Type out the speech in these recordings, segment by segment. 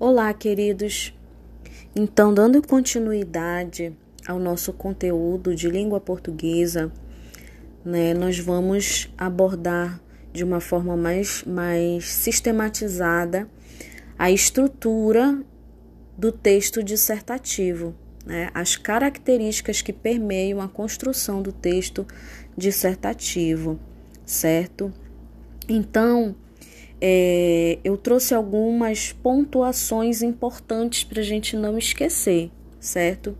Olá, queridos. Então, dando continuidade ao nosso conteúdo de língua portuguesa, né, nós vamos abordar de uma forma mais, mais sistematizada a estrutura do texto dissertativo, né, as características que permeiam a construção do texto dissertativo, certo? Então, é, eu trouxe algumas pontuações importantes para a gente não esquecer, certo?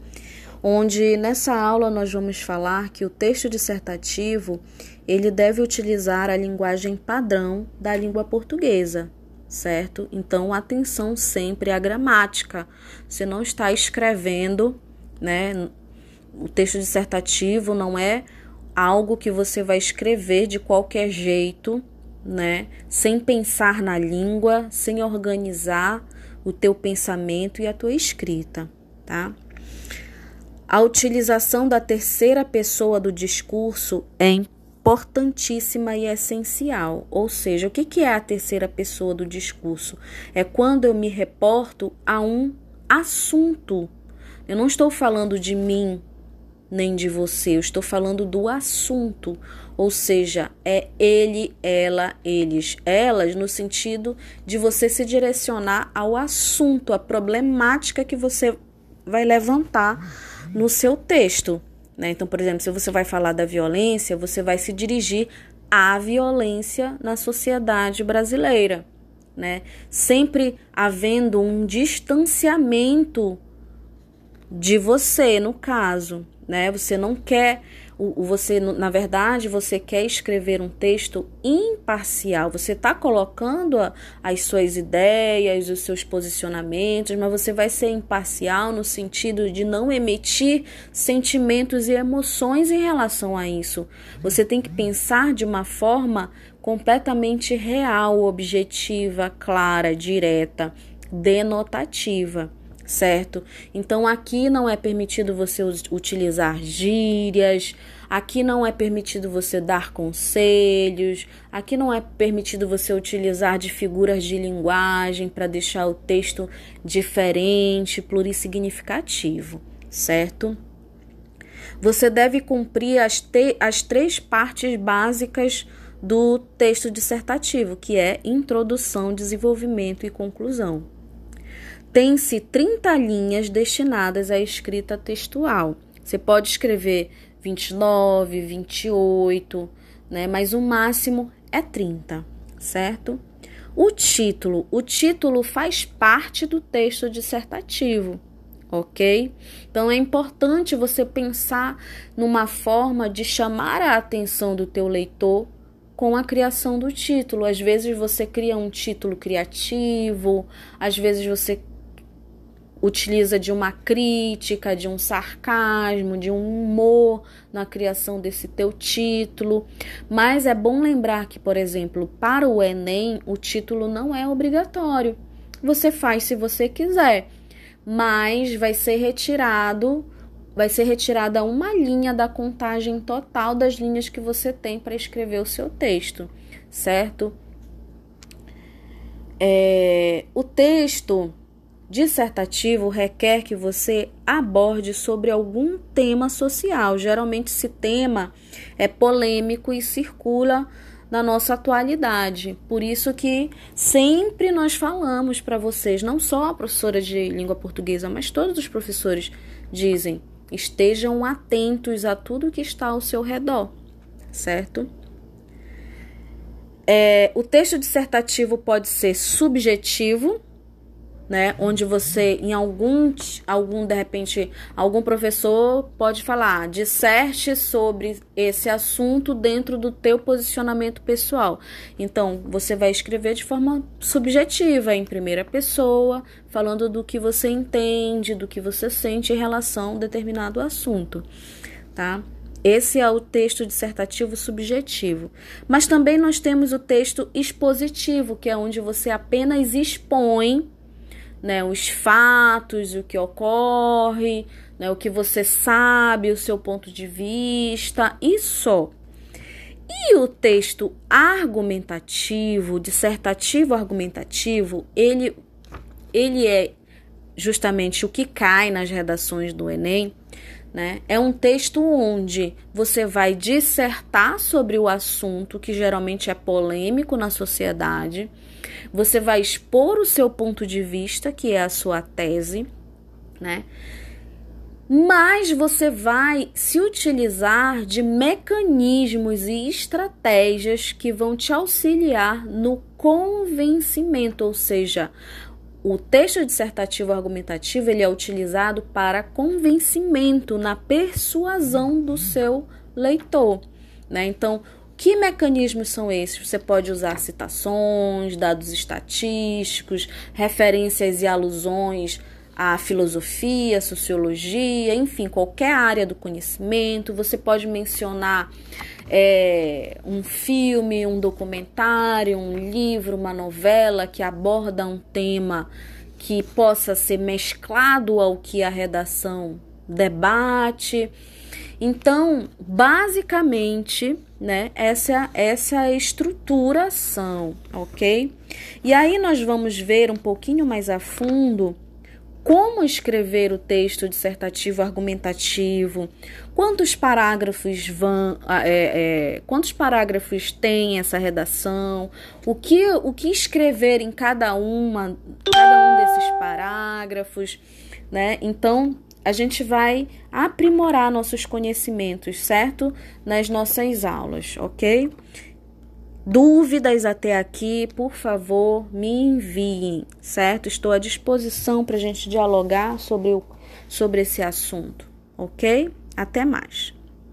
Onde nessa aula nós vamos falar que o texto dissertativo ele deve utilizar a linguagem padrão da língua portuguesa, certo? Então, atenção sempre à gramática. Você não está escrevendo, né? O texto dissertativo não é algo que você vai escrever de qualquer jeito, né? Sem pensar na língua, sem organizar o teu pensamento e a tua escrita, tá? A utilização da terceira pessoa do discurso é importantíssima e essencial. Ou seja, o que é a terceira pessoa do discurso? É quando eu me reporto a um assunto. Eu não estou falando de mim nem de você, eu estou falando do assunto ou seja, é ele, ela, eles, elas, no sentido de você se direcionar ao assunto, à problemática que você vai levantar no seu texto. Né? Então, por exemplo, se você vai falar da violência, você vai se dirigir à violência na sociedade brasileira. Né? Sempre havendo um distanciamento de você, no caso, né? Você não quer o, você, na verdade, você quer escrever um texto imparcial. Você está colocando as suas ideias, os seus posicionamentos, mas você vai ser imparcial no sentido de não emitir sentimentos e emoções em relação a isso. Você tem que pensar de uma forma completamente real, objetiva, clara, direta, denotativa certo? Então aqui não é permitido você utilizar gírias, aqui não é permitido você dar conselhos, aqui não é permitido você utilizar de figuras de linguagem para deixar o texto diferente, plurissignificativo, certo? Você deve cumprir as, as três partes básicas do texto dissertativo, que é introdução, desenvolvimento e conclusão tem-se 30 linhas destinadas à escrita textual. Você pode escrever 29, 28, né? Mas o máximo é 30, certo? O título, o título faz parte do texto dissertativo, ok? Então é importante você pensar numa forma de chamar a atenção do teu leitor com a criação do título. Às vezes você cria um título criativo, às vezes você utiliza de uma crítica, de um sarcasmo, de um humor na criação desse teu título. Mas é bom lembrar que, por exemplo, para o Enem, o título não é obrigatório. Você faz se você quiser, mas vai ser retirado, vai ser retirada uma linha da contagem total das linhas que você tem para escrever o seu texto, certo? É, o texto dissertativo requer que você aborde sobre algum tema social. Geralmente, esse tema é polêmico e circula na nossa atualidade. Por isso que sempre nós falamos para vocês, não só a professora de língua portuguesa, mas todos os professores dizem: estejam atentos a tudo que está ao seu redor, certo? É, o texto dissertativo pode ser subjetivo, né? Onde você, em algum, algum de repente, algum professor pode falar, disserte sobre esse assunto dentro do teu posicionamento pessoal. Então, você vai escrever de forma subjetiva, em primeira pessoa, falando do que você entende, do que você sente em relação a determinado assunto, tá? Esse é o texto dissertativo subjetivo. Mas também nós temos o texto expositivo, que é onde você apenas expõe né, os fatos, o que ocorre, né, o que você sabe, o seu ponto de vista e só. E o texto argumentativo, dissertativo argumentativo, ele ele é justamente o que cai nas redações do Enem, né? É um texto onde você vai dissertar sobre o assunto que geralmente é polêmico na sociedade. Você vai expor o seu ponto de vista, que é a sua tese, né? Mas você vai se utilizar de mecanismos e estratégias que vão te auxiliar no convencimento, ou seja, o texto dissertativo argumentativo ele é utilizado para convencimento, na persuasão do seu leitor. Né? Então, que mecanismos são esses? Você pode usar citações, dados estatísticos, referências e alusões à filosofia, sociologia, enfim, qualquer área do conhecimento. Você pode mencionar é, um filme, um documentário, um livro, uma novela que aborda um tema que possa ser mesclado ao que a redação debate. Então, basicamente, né, essa, essa é a estruturação, ok? E aí nós vamos ver um pouquinho mais a fundo como escrever o texto dissertativo argumentativo, quantos parágrafos vão, é, é, quantos parágrafos tem essa redação, o que, o que escrever em cada uma, cada um desses parágrafos, né? Então a gente vai aprimorar nossos conhecimentos, certo? Nas nossas aulas, ok? Dúvidas até aqui, por favor, me enviem, certo? Estou à disposição para a gente dialogar sobre, o, sobre esse assunto, ok? Até mais.